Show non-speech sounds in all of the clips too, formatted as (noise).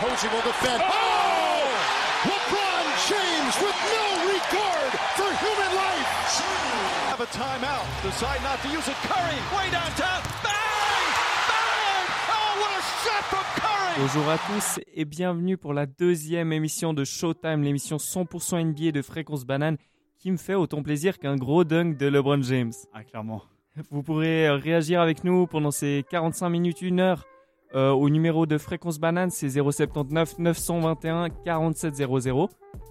Posey will defend. Oh! LeBron James with no regard for human life. Have a timeout. Decide not to use it. Curry, way downtown. Bang! Bang! Oh, what a shot from Curry! Bonjour à tous et bienvenue pour la deuxième émission de Showtime, l'émission 100% NBA de Fréquence Banane qui me fait autant plaisir qu'un gros dunk de LeBron James. Ah, clairement. Vous pourrez réagir avec nous pendant ces 45 minutes, 1 heure euh, au numéro de Fréquence Banane, c'est 079 921 4700.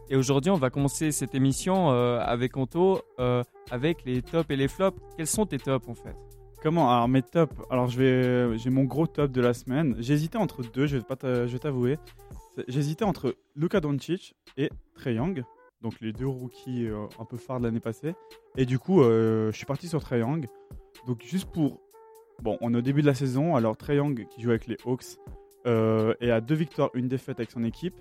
Et aujourd'hui, on va commencer cette émission euh, avec Anto, euh, avec les tops et les flops. Quels sont tes tops en fait? Comment? Alors mes tops. Alors j'ai mon gros top de la semaine. J'hésitais entre deux. Je vais t'avouer. J'hésitais entre Luka Doncic et Trey Young, donc les deux rookies un peu phares de l'année passée. Et du coup, je suis parti sur Trey Young. Donc juste pour, bon, on est au début de la saison. Alors Trey Young qui joue avec les Hawks euh, est à deux victoires, une défaite avec son équipe.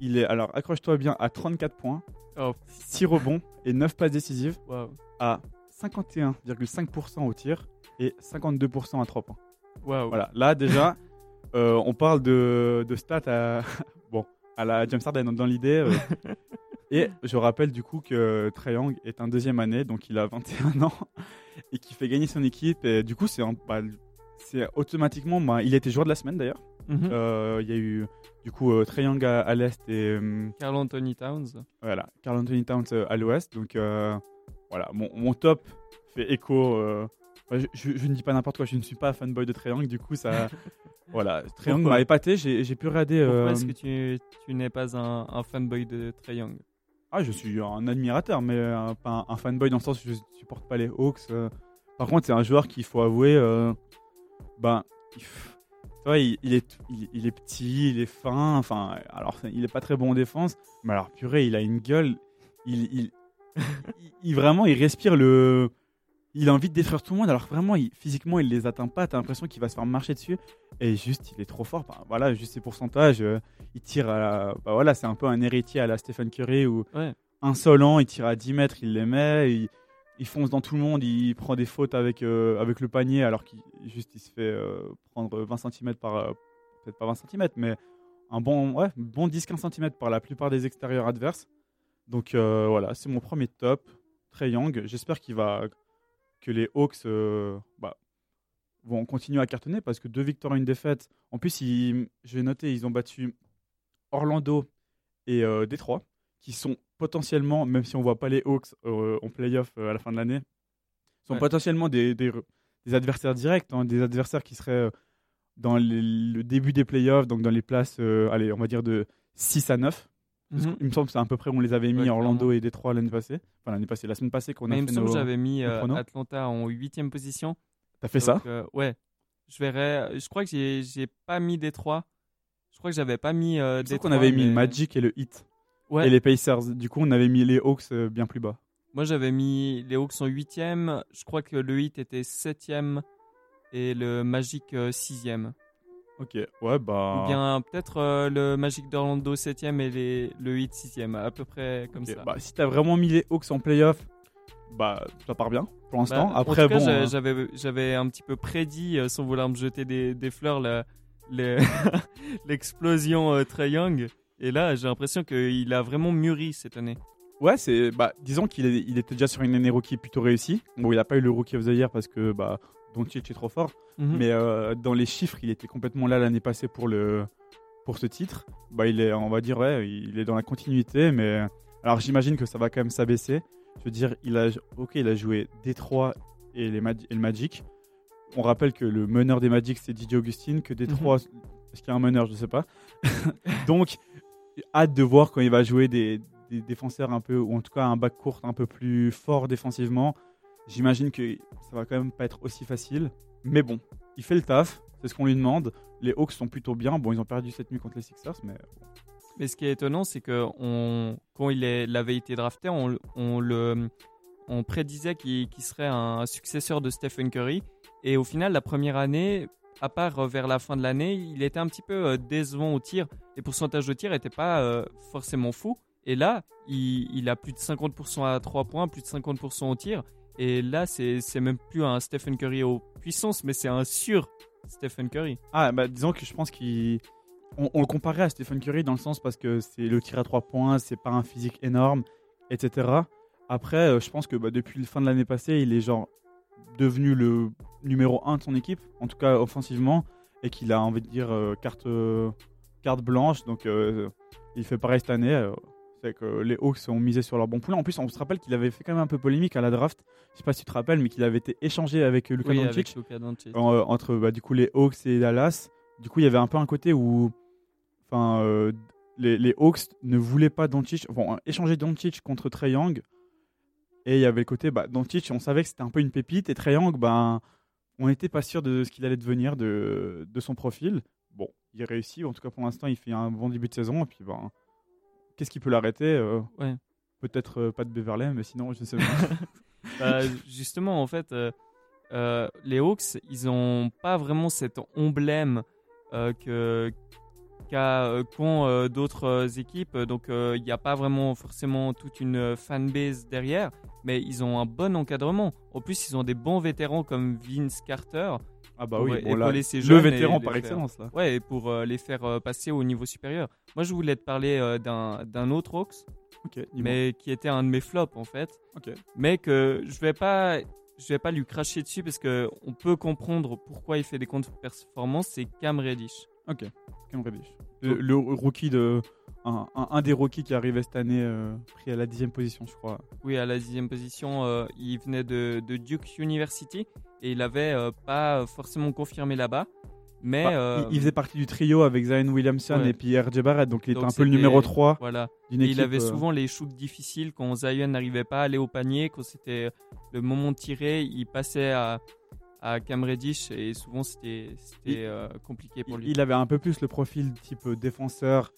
Il est alors accroche-toi bien à 34 points, Oh, 6 rebonds et 9 passes décisives. waouh. à 51,5% au tir et 52% à 3 points. Voilà, là déjà, (laughs) euh, on parle de, de stats à, (laughs) bon, à la James Harden dans l'idée. euh. (laughs) et je rappelle du coup que Trae Young est un deuxième année, donc il a 21 ans et qui fait gagner son équipe. Et du coup, c'est bah, automatiquement, bah, il a été joueur de la semaine d'ailleurs. Mhm. Euh, Il y a eu du coup euh, Trae Young à, à l'est et euh, Carl Anthony Towns. voilà, Carl Anthony Towns euh, à l'ouest. Donc voilà, mon, mon top fait écho. je, je- je ne dis pas n'importe quoi, je ne suis pas fanboy de Triangle, du coup ça. (laughs) voilà, Triangle m'a épaté, j'ai pu regarder. Pourquoi est-ce que tu, tu n'es pas un, un fanboy de Young Ah, je suis un admirateur, mais euh, pas un, un fanboy dans le sens où je supporte pas les Hawks. euh. Par contre, c'est un joueur qu'il faut avouer. euh, ben, il, est, il, est petit, il est fin. Enfin, alors, il est pas très bon en défense, mais alors, purée, il a une gueule. Il- il- (laughs) vraiment, il respire le. Il a envie de détruire tout le monde, alors vraiment, il- physiquement, il les atteint pas. T'as l'impression qu'il va se faire marcher dessus. Et juste, il est trop fort. Bah, voilà, juste ses pourcentages. euh, il tire à la- bah voilà, c'est un peu un héritier à la Stephen Curry où Ouais. insolent, il tire à 10 mètres, il les met, il, il fonce dans tout le monde, il prend des fautes avec, euh, avec le panier alors qu'il juste il se fait euh, prendre 20 cm par peut-être pas 20 cm mais un bon ouais, bon 10-15 cm par la plupart des extérieurs adverses. Donc voilà, c'est mon premier top, Trey Young. J'espère qu'il va que les Hawks euh, bah, vont continuer à cartonner parce que deux victoires et une défaite. En plus, ils, je vais noter, ils ont battu Orlando et euh, Détroit, qui sont potentiellement, même si on voit pas les Hawks euh, en playoff euh, à la fin de l'année, sont Ouais. potentiellement des, des, des adversaires directs, hein, des adversaires qui seraient dans les- le début des playoffs, donc dans les places, allez, on va dire de 6 à 9. Mhm. qu'il me semble que c'est à peu près où on les avait mis Ouais, Orlando clairement. et Détroit l'année passée. Enfin, l'année passée, la semaine passée qu'on a Mais il me fait semble que j'avais mis euh. Atlanta en huitième position. T'as fait ça Donc, euh, Ouais. Je verrai. Je crois que j'ai pas mis Détroit. Je crois que j'avais pas mis euh, Détroit. qu'on avait mis le Magic et le Heat. Ouais. Et les Pacers. Du coup, on avait mis les Hawks euh, bien plus bas. Moi, j'avais mis les Hawks en huitième. Je crois que le Heat était septième et le Magic euh, sixième. Ok, ouais, bah... Ou bien peut-être euh, le Magic d'Orlando septième et les, le Heat sixième, à peu près comme ça. Bah, si t'as vraiment mis les Hawks en playoff, bah ça part bien pour l'instant. Bah, Après, en tout cas, bon, hein. j'avais j'avais un petit peu prédit, euh, sans vouloir me jeter des, des fleurs, la- le- (laughs) l'explosion euh, Trae Young. Et là, j'ai l'impression qu'il a vraiment mûri cette année. ouais, c'est, bah, disons qu'il est- il était déjà sur une année rookie plutôt réussie. Bon, il a pas eu le rookie of the year parce que bah, Doncic est trop fort. Mhm. Mais euh, dans les chiffres, il était complètement là l'année passée pour le pour ce titre. Bah, il est, on va dire, ouais, il est dans la continuité. Mais alors, j'imagine que ça va quand même s'abaisser. Je veux dire, il a, ok, il a joué Détroit et, les et le Magic. On rappelle que le meneur des Magic c'est Didier Augustine, que Détroit, est-ce qu'il y a un meneur, je sais pas. (laughs) Donc, hâte de voir quand il va jouer des, des défenseurs un peu, ou en tout cas un bac court un peu plus fort défensivement. J'imagine que ça va quand même pas être aussi facile. Mais bon, il fait le taf, c'est ce qu'on lui demande. Les Hawks sont plutôt bien. Bon, ils ont perdu cette nuit contre les Sixers, mais Mais ce qui est étonnant, c'est que quand il, est, avait été drafté, on, prédisait qu'il qu'il serait un successeur de Stephen Curry. Et au final, la première année, à part euh, vers la fin de l'année, il était un petit peu euh, décevant au tir. Les pourcentages de tir n'étaient pas euh, forcément fous. Et là, il, il a plus de 50% à 3 points, plus de 50% au tir. Et là, c'est même plus un Stephen Curry aux puissances, mais c'est un sur Stephen Curry. Ah, bah disons que je pense qu'il on, on le comparait à Stephen Curry dans le sens parce que c'est le tir à trois points, c'est pas un physique énorme, etc. Après, euh, je pense que bah, depuis la fin de l'année passée, il est genre devenu le numéro 1 de son équipe, en tout cas offensivement, et qu'il a envie de dire euh, carte, euh, carte blanche. Donc il fait pareil cette année. C'est que les Hawks ont misé sur leur bon poulain. En plus, on se rappelle qu'il avait fait quand même un peu polémique à la draft. Je sais pas si tu te rappelles, mais qu'il avait été échangé avec Luka Oui, Doncic en- euh, entre bah, du coup les Hawks et Dallas. Du coup, il y avait un peu un côté où, enfin, euh, les, les Hawks ne voulaient pas Doncic, bon, échanger Doncic contre Trey Young. Et il y avait le côté, bah, Doncic, on savait que c'était un peu une pépite, et Trey Young, ben, on n'était pas sûr de ce qu'il allait devenir de, de son profil. Bon, il réussit, en tout cas pour l'instant, il fait un bon début de saison, et puis ben, qu'est-ce qui peut l'arrêter Euh, Ouais. Peut-être euh, pas de Beverley, mais sinon, je sais pas. (laughs) Bah, justement, en fait, euh, les Hawks, ils ont pas vraiment cet emblème que qu'ont euh, d'autres équipes. Donc, euh, il n'y a pas vraiment forcément toute une fanbase derrière, mais ils ont un bon encadrement. En plus, ils ont des bons vétérans comme Vince Carter. Ah bah oui, bon, là, ces le vétéran par faire- excellence, là. Ouais, et pour euh, les faire euh, passer au niveau supérieur. Moi, je voulais te parler euh, d'un autre Hawks, Ok, dis-moi. mais qui était un de mes flops en fait Ok. mais que je vais pas je vais pas lui cracher dessus parce que on peut comprendre pourquoi il fait des contre-performances c'est Cam Reddish Ok, Cam Reddish. Le, le rookie de. Un, un- un des rookies qui arrivé cette année, euh, pris à la dixième position, je crois. oui à la dixième position euh, il venait de, de Duke University et il avait euh, pas forcément confirmé là-bas mais Bah, euh, il, il faisait partie du trio avec Zion Williamson ouais. et puis RJ Barrett, donc il était un peu le numéro 3 voilà d'une équipe. il avait euh, souvent les shoots difficiles quand Zion n'arrivait pas à aller au panier, quand c'était le moment de tirer, il passait à, à Cam Reddish et souvent c'était euh, compliqué pour lui. il avait un peu plus le profil type défenseur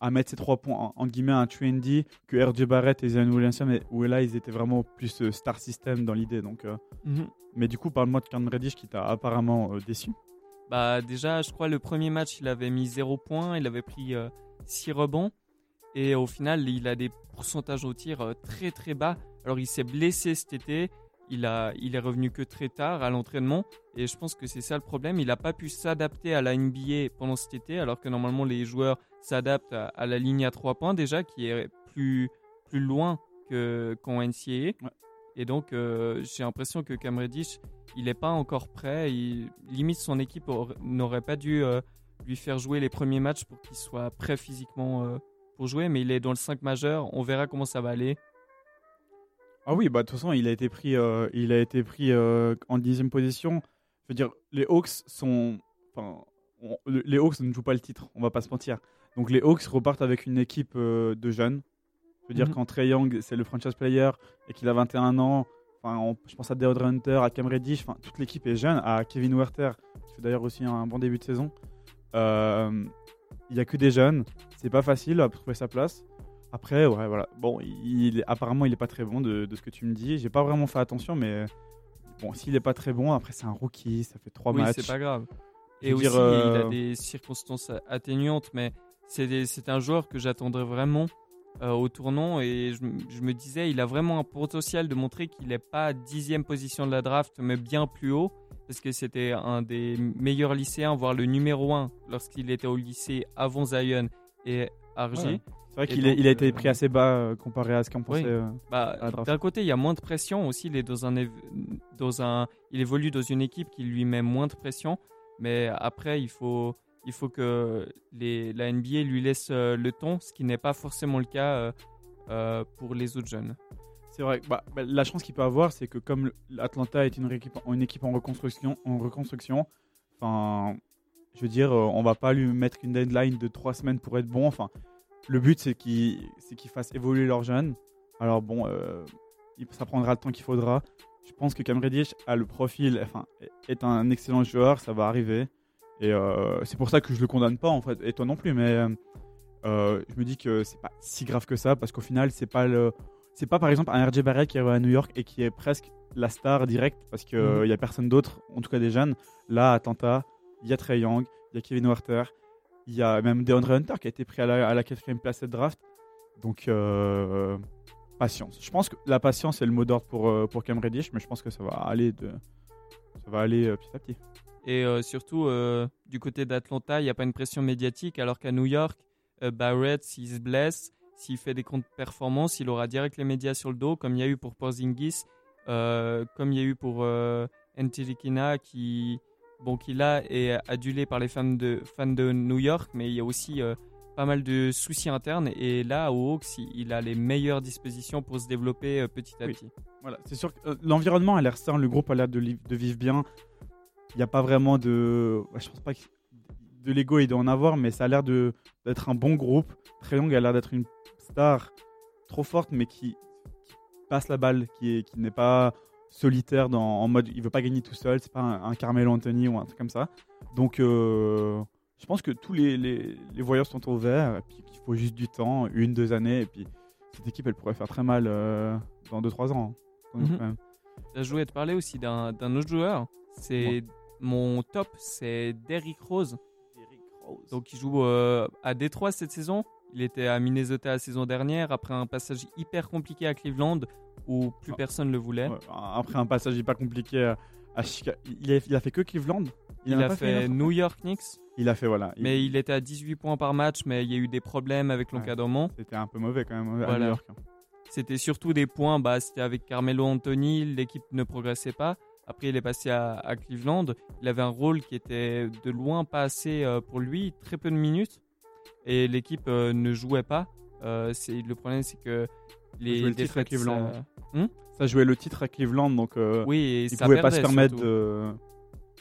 à mettre ses trois points en, guillemets un trendy que RJ Barrett et Zion Williamson, mais où là ils étaient vraiment plus euh, star system dans l'idée. Donc, euh, Mhm. mais du coup, parle-moi de Cam Reddish qui t'a apparemment euh, déçu. Bah déjà, je crois le premier match, il avait mis 0 points, il avait pris 6 rebonds et au final, il a des pourcentages au tir très très bas. Alors il s'est blessé cet été, il a il est revenu que très tard à l'entraînement et je pense que c'est ça le problème, il n'a pas pu s'adapter à la NBA pendant cet été alors que normalement les joueurs s'adaptent à, à la ligne à 3 points déjà qui est plus plus loin que qu'en NCAA. Ouais. Et donc euh, j'ai l'impression que Cam Reddish il n'est pas encore prêt. Il, limite, son équipe aur- n'aurait pas dû euh, lui faire jouer les premiers matchs pour qu'il soit prêt physiquement euh, pour jouer. Mais il est dans le 5 majeur. On verra comment ça va aller. Ah oui, bah de toute façon, il a été pris, euh, il a été pris euh, en dixième position. Je veux dire, les Hawks sont, enfin, on- les Hawks ne jouent pas le titre, on va pas se mentir. Donc les Hawks repartent avec une équipe euh, de jeunes. Je veux dire, Mhm. quand Trey Young, c'est le franchise player et qu'il a 21 ans, enfin, on- je pense à Deandre Hunter, à Cam Reddish, enfin, toute l'équipe est jeune, à Kevin Werther, qui fait d'ailleurs aussi un bon début de saison. Euh, Il y a que des jeunes, c'est pas facile à trouver sa place. Après, ouais, voilà. Bon, il, apparemment, il est pas très bon de, de ce que tu me dis. J'ai pas vraiment fait attention, mais bon, s'il est pas très bon, après, c'est un rookie, ça fait trois oui, matchs. c'est pas grave. Et aussi, dire, euh, il a des circonstances atténuantes. Mais c'est un joueur que j'attendrais vraiment euh, au tournant. Et je, me disais, il a vraiment un potentiel de montrer qu'il n'est pas dixième position de la draft, mais bien plus haut. Parce que c'était un des meilleurs lycéens, voire le numéro un lorsqu'il était au lycée avant Zion et RG. Ouais. C'est vrai qu'il il a été euh, pris assez bas euh, comparé à ce qu'on Oui. pensait. euh. Bah, d'un côté, il y a moins de pression aussi. Il est dans un, év- dans un, il évolue dans une équipe qui lui met moins de pression. Mais après, il faut, il faut que les, la NBA lui laisse euh, le temps, ce qui n'est pas forcément le cas euh, euh, pour les autres jeunes. C'est vrai. Bah, bah, la chance qu'il peut avoir, c'est que comme l'Atlanta est une équipe, une équipe en reconstruction, en reconstruction, enfin, je veux dire, euh, on va pas lui mettre une deadline de trois semaines pour être bon. Enfin, le but c'est qu'il, c'est qu'ils fassent évoluer leurs jeunes. Alors bon, euh, ça prendra le temps qu'il faudra. Je pense que Cam Reddish a le profil, enfin, est un excellent joueur, ça va arriver. Et euh, c'est pour ça que je le condamne pas en fait, et toi non plus. Mais euh, je me dis que c'est pas si grave que ça parce qu'au final, c'est pas le, c'est pas par exemple un RJ Barrett qui est à New York et qui est presque la star directe parce qu'il Mhm. il y a personne d'autre, en tout cas des jeunes. Là, à Atlanta, il y a Trey Young, il y a Kevin Werther, il y a même DeAndre Hunter qui a été pris à la, quatrième place cette draft. Donc, euh, patience. Je pense que la patience est le mot d'ordre pour, euh, pour Cam Reddish, mais je pense que ça va aller, de, ça va aller euh, petit à petit. Et surtout, du côté d'Atlanta, il n'y a pas une pression médiatique, alors qu'à New York, Barrett, s'il se blesse, s'il fait des comptes performances, il aura direct les médias sur le dos, comme il y a eu pour Porzingis, comme il y a eu pour Ntilikina, qui, bon, qui là est adulé par les fans de, fans de New York, mais il y a aussi euh, pas mal de soucis internes. Et là, aux Hawks, il, a les meilleures dispositions pour se développer euh, petit à Oui. petit. Voilà, c'est sûr que euh, l'environnement a l'air sain, le groupe a l'air de, de vivre bien. Il n'y a pas vraiment de. ouais, je pense pas que de l'ego il doit en avoir, mais ça a l'air d'être un bon groupe. Young a l'air d'être une star trop forte, mais qui, qui passe la balle, qui n'est pas solitaire dans, en mode il veut pas gagner tout seul, c'est pas un, un Carmelo Anthony ou un truc comme ça. Donc euh, je pense que tous les, les, sont au vert, et puis qu'il faut juste du temps, une, deux années, et puis cette équipe elle pourrait faire très mal euh, dans 2-3 ans. hein. Quand même. Je voulais te parler aussi d'un autre joueur. C'est mon top, c'est Derrick Rose. Donc il joue euh, à Détroit cette saison. Il était à Minnesota la saison dernière après un passage hyper compliqué à Cleveland où plus Ah. personne ne le voulait. Ouais, après un passage hyper compliqué à, Chicago. Il a, il a fait que Cleveland Il, a fait New York Knicks, Il a fait, voilà. il- mais il était à 18 points par match, mais il y a eu des problèmes avec Ouais. l'encadrement. C'était un peu mauvais quand même à Voilà. New York. hein. C'était surtout des points, bah, c'était avec Carmelo Anthony, l'équipe ne progressait pas. Après, il est passé à, à Cleveland. Il avait un rôle qui était de loin pas assez euh, pour lui, très peu de minutes. Et l'équipe euh, ne jouait pas. Euh, le problème, c'est que les jouait le titre à Cleveland. ça- Ça jouait le titre à Cleveland, donc euh, Oui, et il ça pouvait pas se permettre surtout. de.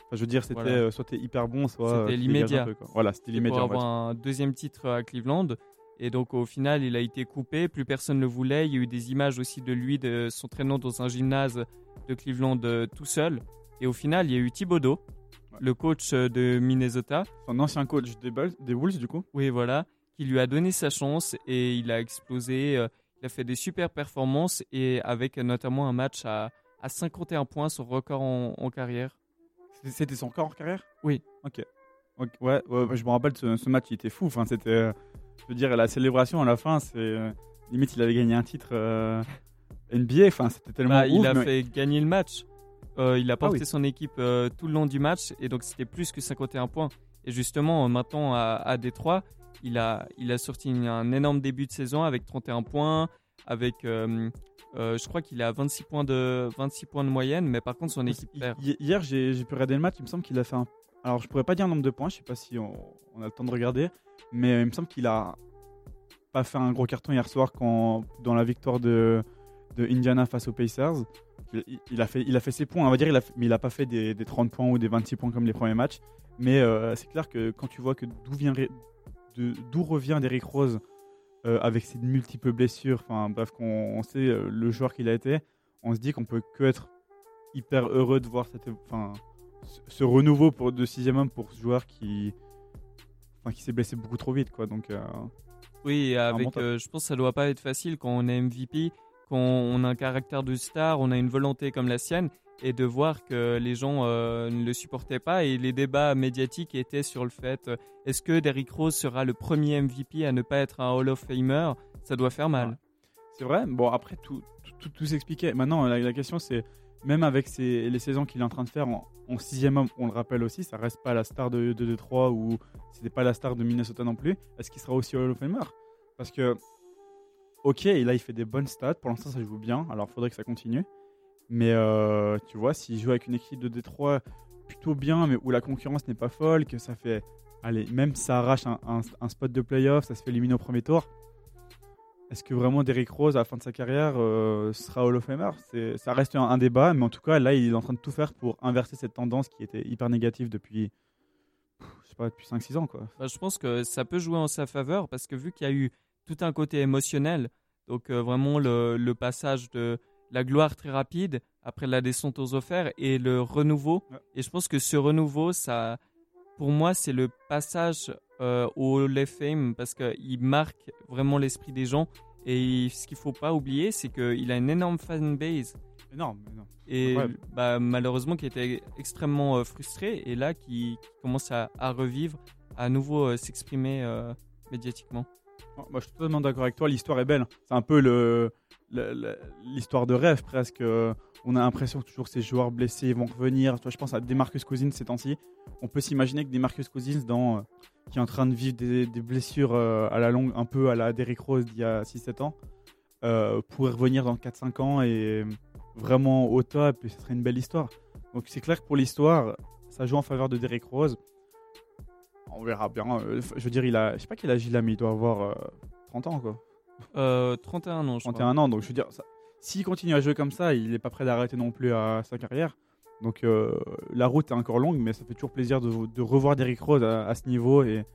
Enfin, je veux dire, c'était Voilà. euh, soit t'es hyper bon, soit. C'était euh, l'immédiat. Voilà, c'était pour l'immédiat. va avoir un deuxième titre à Cleveland. Et donc au final, il a été coupé, plus personne ne le voulait. Il y a eu des images aussi de lui de s'entraînant dans un gymnase de Cleveland euh, tout seul. Et au final, il y a eu Thibodeau, Ouais. le coach de Minnesota. Son ancien coach des, Bulls- des Wolves, du coup. oui voilà, qui lui a donné sa chance et il a explosé. euh, il a fait des super performances et avec notamment un match à, à 51 points, son record en, en carrière. C'était- son corps en carrière? Oui. Ok. Ouais, je me rappelle, ce, ce match, il était fou. Enfin, c'était. euh, je veux dire, la célébration à la fin, c'est. euh, limite, il avait gagné un titre euh, NBA. Enfin, c'était tellement. Bah, il a mais- fait gagner le match. Il a porté oui. son équipe tout le long du match et donc c'était plus que 51 points. Et justement, maintenant à, à Détroit, il a, il a sorti un énorme début de saison avec 31 points, avec, euh, euh, je crois qu'il est à 26 points, de, 26 points de moyenne, mais par contre son équipe perd. hi- Hier, j'ai pu regarder le match. Il me semble qu'il a fait un. Alors, je pourrais pas dire le nombre de points. Je sais pas si on, on a le temps de regarder. Mais il me semble qu'il a pas fait un gros carton hier soir quand, dans la victoire de, de Indiana face aux Pacers. Il, il a, fait, il a fait ses points, on va dire, il a fait- mais il a pas fait des, des 30 points ou des 26 points comme les premiers matchs. Mais euh, c'est clair que quand tu vois que d'où vient d'où revient Derrick Rose euh, avec ses multiples blessures, enfin bref, qu'on on sait euh, le joueur qu'il a été, on se dit qu'on peut que être hyper heureux de voir cette, enfin, ce- renouveau pour, de sixième homme pour ce joueur qui, enfin, qui s'est blessé beaucoup trop vite, quoi. Donc, euh, Oui, avec, je pense que ça doit pas être facile quand on est MVP, quand on a un caractère de star, on a une volonté comme la sienne, et de voir que les gens euh, ne le supportaient pas. Et les débats médiatiques étaient sur le fait euh, est-ce que Derrick Rose sera le premier MVP à ne pas être un Hall of Famer? Ça doit faire mal. C'est vrai. Bon, après, tout, tout, tout, tout s'expliquait. Maintenant, la, question, c'est même avec ces- les saisons qu'il est en train de faire en, sixième homme, on le rappelle aussi, ça reste pas la star de, de Detroit ou c'était pas la star de Minnesota non plus. Est-ce qu'il sera aussi Hall of Famer? Parce que, ok, là, il fait des bonnes stats. Pour l'instant, ça joue bien. Alors, il faudrait que ça continue. Mais euh, tu vois, s'il joue avec une équipe de Détroit plutôt bien, mais où la concurrence n'est pas folle, que ça fait. Allez, même ça arrache un, spot de playoff, ça se fait éliminer au premier tour. Est-ce que vraiment Derrick Rose, à la fin de sa carrière, euh, sera Hall of Famer? Ça reste un, débat, mais en tout cas, là, il est en train de tout faire pour inverser cette tendance qui était hyper négative depuis, je sais pas, depuis 5-6 ans. Quoi. Bah, je pense que ça peut jouer en sa faveur parce que vu qu'il y a eu tout un côté émotionnel, donc euh, vraiment le passage de la gloire très rapide après la descente aux offerts et le renouveau. Ouais. Et je pense que ce renouveau, ça, pour moi, c'est le passage euh, au Hall of Fame parce qu'il marque vraiment l'esprit des gens. Et ce qu'il faut pas oublier, c'est qu'il a une énorme fanbase Énorme, énorme. et bah, malheureusement qui était extrêmement euh, frustré et là qui, qui commence à, à revivre, à nouveau euh, s'exprimer médiatiquement. Moi, je suis totalement d'accord avec toi. L'histoire est belle. C'est un peu le, l'histoire de rêve presque. Euh, On a l'impression que toujours ces joueurs blessés vont revenir. Toi, je pense à Demarcus Cousins ces temps-ci. On peut s'imaginer que Demarcus Cousins, euh, qui est en train de vivre des, blessures euh, à la longue, un peu à la Derrick Rose d'il y a 6-7 ans, pourrait revenir dans 4-5 ans et vraiment au top. Et ce serait une belle histoire. Donc c'est clair que pour l'histoire, ça joue en faveur de Derrick Rose. On verra bien. Euh, Je veux dire, il a, je sais pas quel âge il a, mais il doit avoir euh, 30 ans quoi. Euh, 31 ans, je crois. 31 ans, donc je veux dire, s'il continue à jouer comme ça, il n'est pas prêt d'arrêter non plus à sa carrière. Donc euh, la route est encore longue, mais ça fait toujours plaisir de, de revoir Derrick Rose à, à ce niveau et,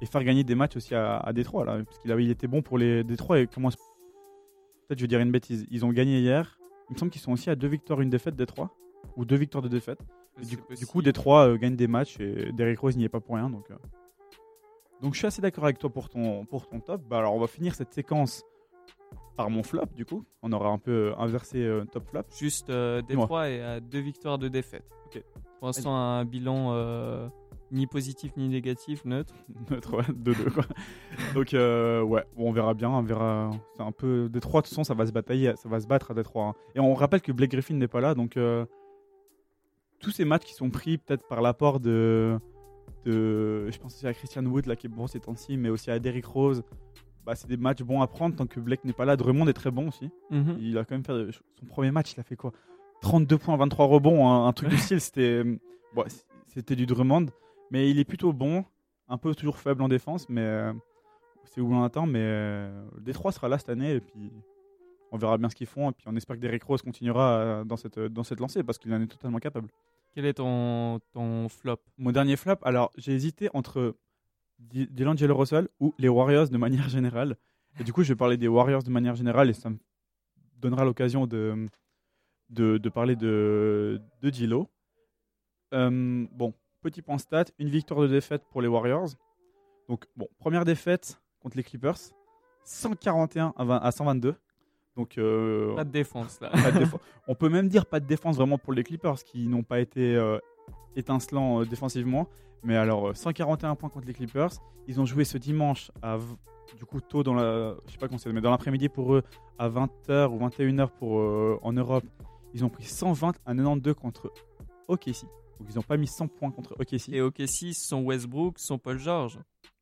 et faire gagner des matchs aussi à, à Détroit, là, parce qu'il il était bon pour les Détroit et. Peut-être je vais dire une bêtise. Ils ont gagné hier. Il me semble qu'ils sont aussi à deux victoires, une défaite Détroit, ou deux victoires de défaite. Du, coup. Détroit euh, gagne des matchs et Derrick Rose n'y est pas pour rien. Donc, euh. donc je suis assez d'accord avec toi pour ton, pour ton top. Bah, alors on va finir cette séquence par mon flop du coup. On aura un peu euh, inversé euh, top flop. Juste euh. Détroit est à deux victoires de défaite. Ok. Pour l'instant, un bilan euh, ni positif ni négatif, neutre. (laughs) Notre ouais, 2-2 quoi. Donc euh, ouais, bon, on verra bien. On verra. C'est un peu Détroit. De toute façon, ça va se batailler, ça va se battre à Détroit. hein. Et on rappelle que Blake Griffin n'est pas là, donc euh, tous ces matchs qui sont pris peut-être par l'apport de, de, je pense aussi à Christian Wood là qui est bon ces temps-ci, mais aussi à Derrick Rose. Bah, c'est des matchs bons à prendre tant que Blake n'est pas là. Drummond est très bon aussi. Mhm. Il a quand même fait son premier match, il a fait quoi? 32 points, 23 rebonds, un, un truc du style. C'était bon, c'était du Drummond, mais il est plutôt bon, un peu toujours faible en défense, mais euh, c'est où on attend. Mais euh, Détroit sera là cette année et puis on verra bien ce qu'ils font et puis on espère que Derrick Rose continuera euh, dans cette dans cette lancée parce qu'il en est totalement capable. Quel est ton, ton flop? Mon dernier flop, alors j'ai hésité entre D'Angelo Russell ou les Warriors de manière générale. Et du coup, je vais parler des Warriors de manière générale et ça me donnera l'occasion de, de, de parler de, de. Euh, bon, petit point stat, une victoire de défaite pour les Warriors. Donc, bon, première défaite contre les Clippers, 141 à, 20 à 122. Donc, euh, Pas de défense là. pas de défense. (laughs) On peut même dire pas de défense vraiment pour les Clippers qui n'ont pas été euh, étincelants euh, défensivement. Mais alors, euh, 141 points contre les Clippers. Ils ont joué ce dimanche à du coup tôt dans la je sais pas c'est mais dans l'après-midi pour eux à 20h ou 21h pour en Europe. Ils ont pris 120 à 92 contre OKC. Donc ils n'ont pas mis 100 points contre OKC. Et OKC, son Westbrook, son Paul George.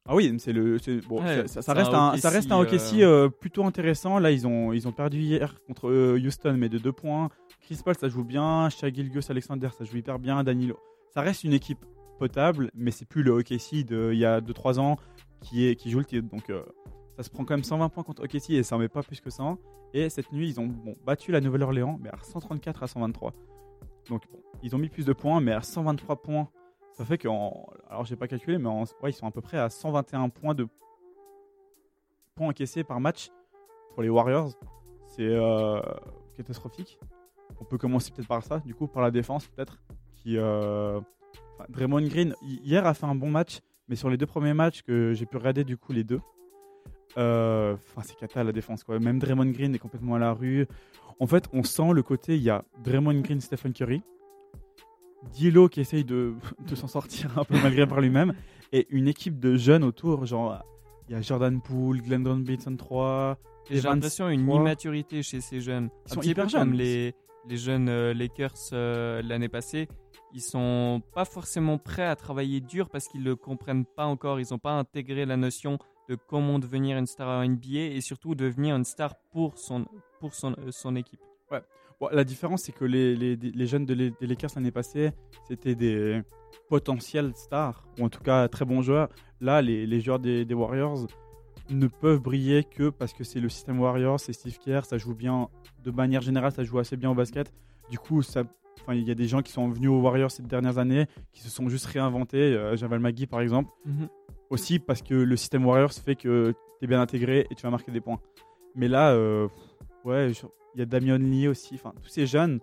Ah oui, c'est le, bon, Ouais, ça, reste un un, ça reste un OKC euh, plutôt intéressant. Là, ils ont, ils ont perdu hier contre euh, Houston, mais de deux points. Chris Paul, ça joue bien. Shai Gilgeous Alexander, ça joue hyper bien. Danilo, ça reste une équipe potable, mais c'est plus le OKC de il y a 2-3 ans qui est, qui joue le titre. Donc, euh, ça se prend quand même 120 points contre OKC et ça en met pas plus que ça. Et cette nuit, ils ont bon, battu la Nouvelle-Orléans, mais à 134 à 123. Donc, bon, ils ont mis plus de points, mais à 123 points. Ça fait qu'en. Alors, j'ai pas calculé, mais en, ils sont à peu près à 121 points de points encaissés par match pour les Warriors. C'est euh, catastrophique. On peut commencer peut-être par ça, du coup, par la défense, peut-être. Qui, euh, Draymond Green, hi- hier, a fait un bon match, mais sur les deux premiers matchs que j'ai pu regarder, du coup, les deux, euh, enfin, c'est cata la défense, quoi. Même Draymond Green est complètement à la rue. En fait, on sent le côté, il y a Draymond Green, Stephen Curry, Dilo qui essaye de, (laughs) de s'en sortir un peu malgré par lui-même, et une équipe de jeunes autour, genre, il y a Jordan Poole, Glendon Bateson 3, Et J'ai l'impression une immaturité chez ces jeunes. Ils Un sont hyper jeunes. Comme les, les jeunes euh, Lakers euh, l'année passée. Ils sont pas forcément prêts à travailler dur parce qu'ils le comprennent pas encore. Ils n'ont pas intégré la notion de comment devenir une star en NBA et surtout devenir une star pour son, pour son, euh, son équipe. Bon, la différence, c'est que les, les, les jeunes de Lakers l'année passée, c'était des potentiels stars, ou en tout cas très bons joueurs. Là, les, les joueurs des, des Warriors ne peuvent briller que parce que c'est le système Warriors, c'est Steve Kerr, ça joue bien, de manière générale, ça joue assez bien au basket. Du coup, ça, enfin, il y a des gens qui sont venus aux Warriors ces dernières années, qui se sont juste réinventés, euh, Javal Magui par exemple, aussi parce que le système Warriors fait que tu es bien intégré et tu vas marquer des points. Mais là, euh, ouais, il y a Damian Lee aussi, enfin tous ces jeunes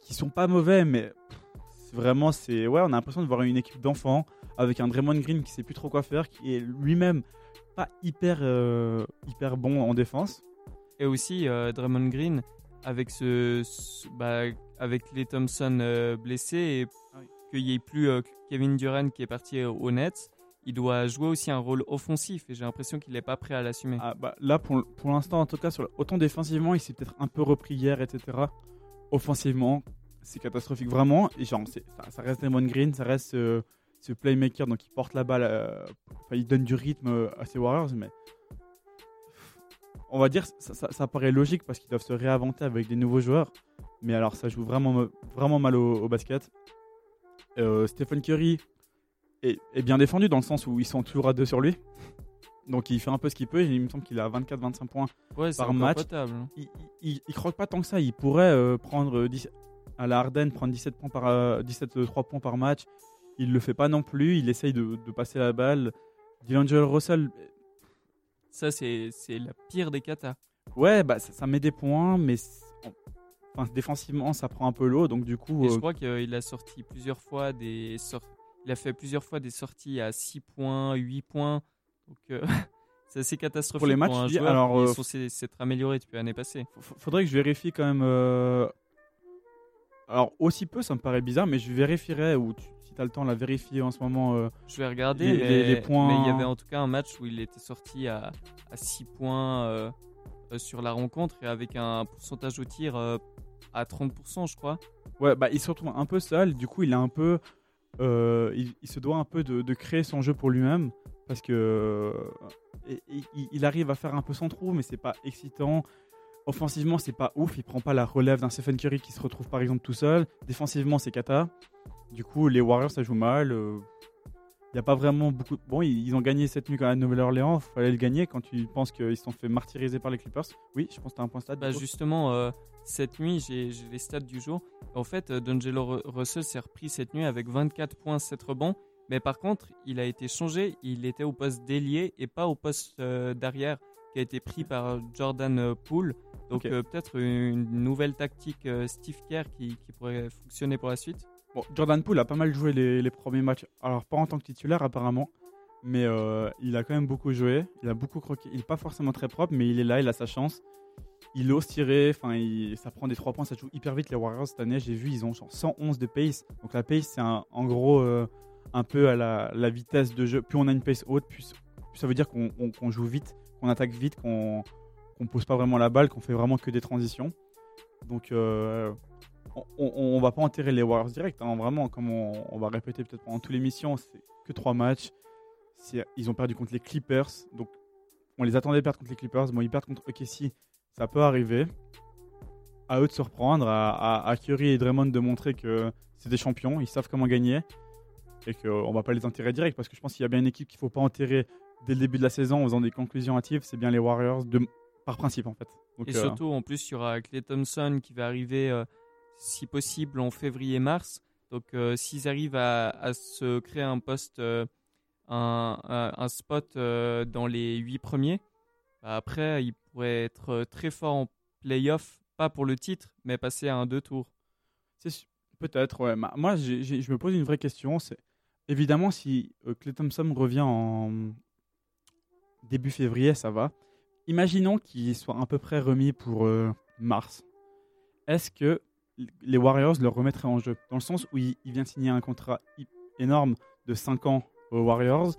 qui sont pas mauvais, mais pff, vraiment, c'est ouais, on a l'impression de voir une équipe d'enfants avec un Draymond Green qui sait plus trop quoi faire, qui est lui-même pas hyper euh, hyper bon en défense. Et aussi euh, Draymond Green avec ce, ce- bah, avec les Thompson euh, blessés et Ah oui. qu'il n'y ait plus Kevin Durant qui est parti au Nets, il doit jouer aussi un rôle offensif et j'ai l'impression qu'il n'est pas prêt à l'assumer. Ah, bah, là, pour, pour l'instant, en tout cas, sur autant défensivement, il s'est peut-être un peu repris hier, etc. offensivement, c'est catastrophique vraiment. Et genre, ça, ça reste Draymond Green, ça reste euh, ce playmaker, donc il porte la balle, euh, il donne du rythme euh, à ses Warriors, mais on va dire ça, paraît logique parce qu'ils doivent se réinventer avec des nouveaux joueurs. Mais alors, ça joue vraiment, vraiment mal au, basket. Stephen Curry est, est bien défendu dans le sens où ils sont toujours à deux sur lui. Donc il fait un peu ce qu'il peut. Il me semble qu'il a 24-25 points Ouais, Par match. hein. il, il, il croque pas tant que ça. Il pourrait euh, prendre euh, 10 à la Harden, prendre 17 points par euh, 17 euh, 3 points par match. Il le fait pas non plus. Il essaye de, de passer la balle. D'Angelo Russell, Ça, c'est c'est la pire des katas. ouais, bah ça, ça met des points, mais enfin défensivement ça prend un peu l'eau. Donc du coup, Et je euh, crois qu'il a sorti plusieurs fois des sor- il a fait plusieurs fois des sorties à 6 points, 8 points. Donc euh, (laughs) c'est assez catastrophique Pour les matchs, un dis, joueur alors, qui euh, est censé s'être amélioré depuis l'année passée. faudrait que je vérifie quand même. euh, Alors aussi peu, ça me paraît bizarre, mais je vérifierai ou tu- si tu as le temps, la vérifier en ce moment. euh, Je vais regarder, Les- mais, les- les points- mais il y avait en tout cas un match où il était sorti à, à 6 points euh, euh, sur la rencontre et avec un pourcentage au tir euh, à 30%, je crois. Ouais, bah, il se retrouve un peu seul. Du coup, il a un peu, euh, il, se doit un peu de, créer son jeu pour lui-même parce que euh, il, arrive à faire un peu son trou, mais c'est pas excitant. Offensivement, c'est pas ouf. Il prend pas la relève d'un Stephen Curry qui se retrouve par exemple tout seul. Défensivement, c'est cata. Du coup, les Warriors, ça joue mal. Il n'y a pas vraiment beaucoup. Bon, ils, ont gagné cette nuit quand même à Nouvelle-Orléans. Fallait le gagner quand tu penses qu'ils se sont fait martyriser par les Clippers. Oui, je pense que tu as un point stade. Bah, justement, euh, cette nuit, j'ai les stats du jour. En fait, euh, D'Angelo Ru- Russell s'est repris cette nuit avec 24 points, 7 rebonds. Mais par contre, il a été changé. Il était au poste d'ailier et pas au poste euh, d'arrière qui a été pris par Jordan Poole. Donc euh, peut-être une nouvelle tactique Steve Kerr qui, qui pourrait fonctionner pour la suite. Bon, Jordan Poole a pas mal joué les, premiers matchs. Alors, pas en tant que titulaire, apparemment. Mais euh, il a quand même beaucoup joué. Il a beaucoup croqué. Il n'est pas forcément très propre, mais il est là, il a sa chance. Il ose tirer. Enfin, ça prend des 3 points. Ça joue hyper vite, les Warriors, cette année. J'ai vu, ils ont genre 111 de pace. Donc, la pace, c'est en gros euh, un peu à la, vitesse de jeu. Plus on a une pace haute, plus, ça veut dire qu'on on- qu'on joue vite, qu'on attaque vite, qu'on qu'on pose pas vraiment la balle, qu'on fait vraiment que des transitions. Donc, euh, on, on va pas enterrer les Warriors direct. hein. vraiment, comme on, on va répéter peut-être pendant toute l'émission, c'est que trois matchs. Ils ont perdu contre les Clippers. Donc, on les attendait perdre contre les Clippers. Bon, ils perdent contre OKC. Ça peut arriver. À eux de se reprendre, à, à- à Curry et Draymond de montrer que c'est des champions. Ils savent comment gagner. Et qu'on va pas les enterrer direct. Parce que je pense qu'il y a bien une équipe qu'il faut pas enterrer dès le début de la saison en faisant des conclusions hâtives. C'est bien les Warriors, de, par principe en fait. Donc, Et euh, surtout, en plus, il y aura Clay Thompson qui va arriver, euh, si possible, en février-mars. Donc, euh, s'ils arrivent à, se créer un poste, euh, un, spot euh, dans les huit premiers, bah, après, ils pourraient être très forts en playoff, pas pour le titre, mais passer à un deux tours. Peut-être, ouais. Ma- Moi, je me pose une vraie question. C'est évidemment si euh, Klay Thompson revient en début février, ça va. Imaginons qu'il soit à peu près remis pour mars. Est-ce que les Warriors le remettraient en jeu Dans le sens où il, il vient de signer un contrat énorme de 5 ans aux Warriors.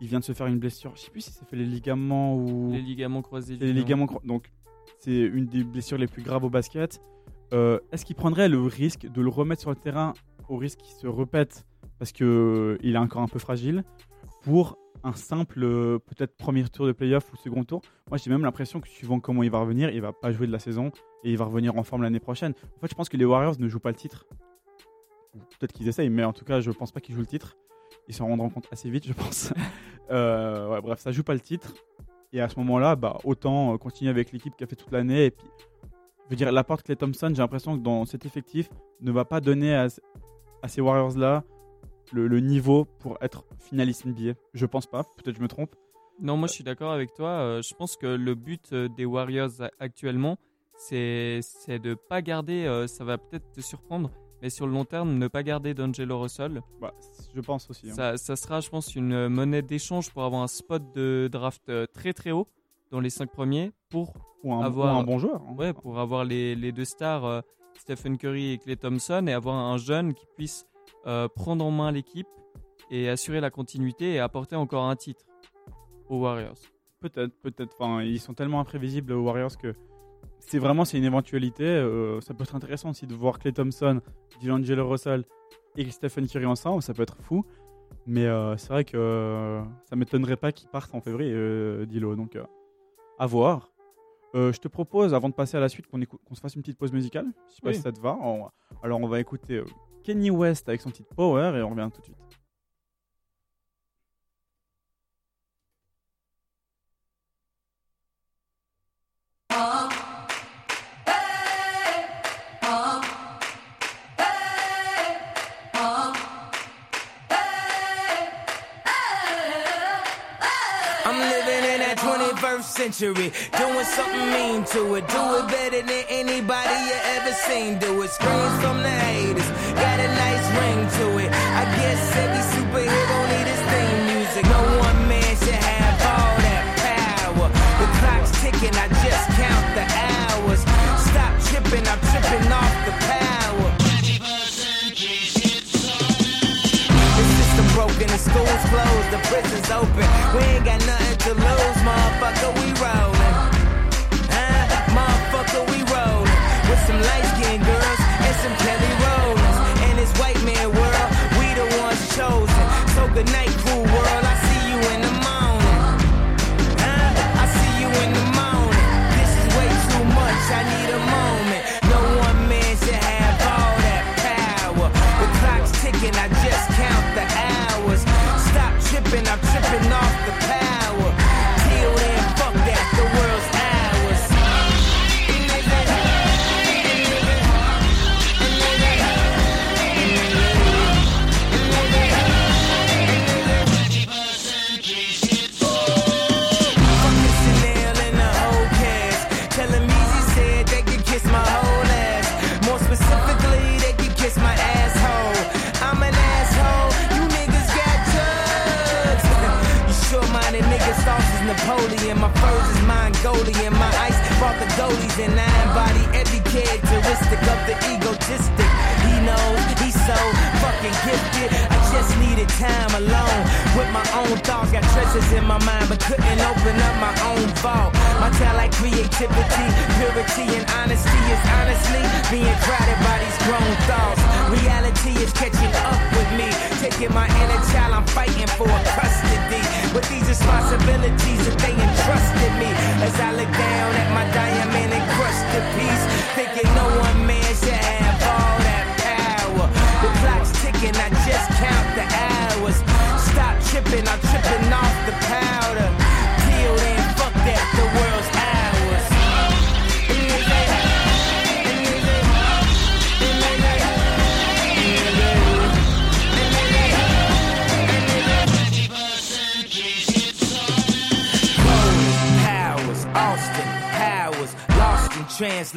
Il vient de se faire une blessure. Je sais plus si c'est fait les ligaments ou Les ligaments croisés. c'est les ligaments cro- donc c'est une des blessures les plus graves au basket. Euh, Est-ce qu'il prendrait le risque de le remettre sur le terrain au risque qu'il se répète parce que euh, est encore un peu fragile pour un simple euh, peut-être premier tour de playoff ou second tour Moi j'ai même l'impression que suivant comment il va revenir, il va pas jouer de la saison et il va revenir en forme l'année prochaine. En fait, je pense que les Warriors ne jouent pas le titre. Peut-être qu'ils essayent, mais en tout cas, je pense pas qu'ils jouent le titre. Ils s'en rendront compte assez vite, je pense. (laughs) Euh, bref, ça joue pas le titre. Et à ce moment-là, bah, autant continuer avec l'équipe qui a fait toute l'année. Et puis, je veux dire, l'apport Clay Thompson, j'ai l'impression que dans cet effectif, ne va pas donner à ces Warriors-là le, le niveau pour être finaliste NBA. Je pense pas, peut-être je me trompe. Non, moi je suis d'accord avec toi. Euh, je pense que le but euh, des Warriors actuellement, c'est de pas garder, euh, ça va peut-être te surprendre, mais sur le long terme, ne pas garder d'Angelo Russell. Bah, je pense aussi. hein. Ça, ça sera, je pense, une monnaie d'échange pour avoir un spot de draft très très haut dans les cinq premiers pour, Ou un, avoir- ou un bon joueur. hein. ouais, pour avoir les, les deux stars, Stephen Curry et Clay Thompson, et avoir un jeune qui puisse euh, prendre en main l'équipe et assurer la continuité et apporter encore un titre aux Warriors. Peut-être, peut-être. Enfin, ils sont tellement imprévisibles aux Warriors que c'est vraiment c'est une éventualité. euh, ça peut être intéressant aussi de voir Clay Thompson, D'Angelo Russell et Stephen Curry ensemble. Ça peut être fou. Mais euh, c'est vrai que euh, ça m'étonnerait pas qu'ils partent en février, Dilo. Donc, à voir. Je te propose, avant de passer à la suite, qu'on qu'on se fasse une petite pause musicale. Je sais pas si ça te va. On- alors, on va écouter Kenny West avec son titre Power et on revient tout de suite. I'm living in that 21st century, doing something mean to it. Do it better than anybody you ever seen. Do it. Screams from the haters, got a nice ring to it. I guess every superhero need his theme music. No one man should have all that power. The clock's ticking, I just count the hours. Stop tripping, I'm tripping off the power. The system broken, the school's closed, the prison's open. We ain't got nothing to lose, motherfucker, we rollin'. Good night, cool world, Mongolian. My ice brought the goalies and I embody every characteristic of the egotistic. He knows he's so fucking gifted. I just needed time alone with my own thoughts. Got treasures in my mind, but couldn't open up my own vault. My talent, creativity, purity, and honesty is honestly being crowded by these grown thoughts. Reality is catching up with me, taking my inner child. I'm fighting for custody with these responsibilities that they I look down at my diamond encrusted piece, thinking no one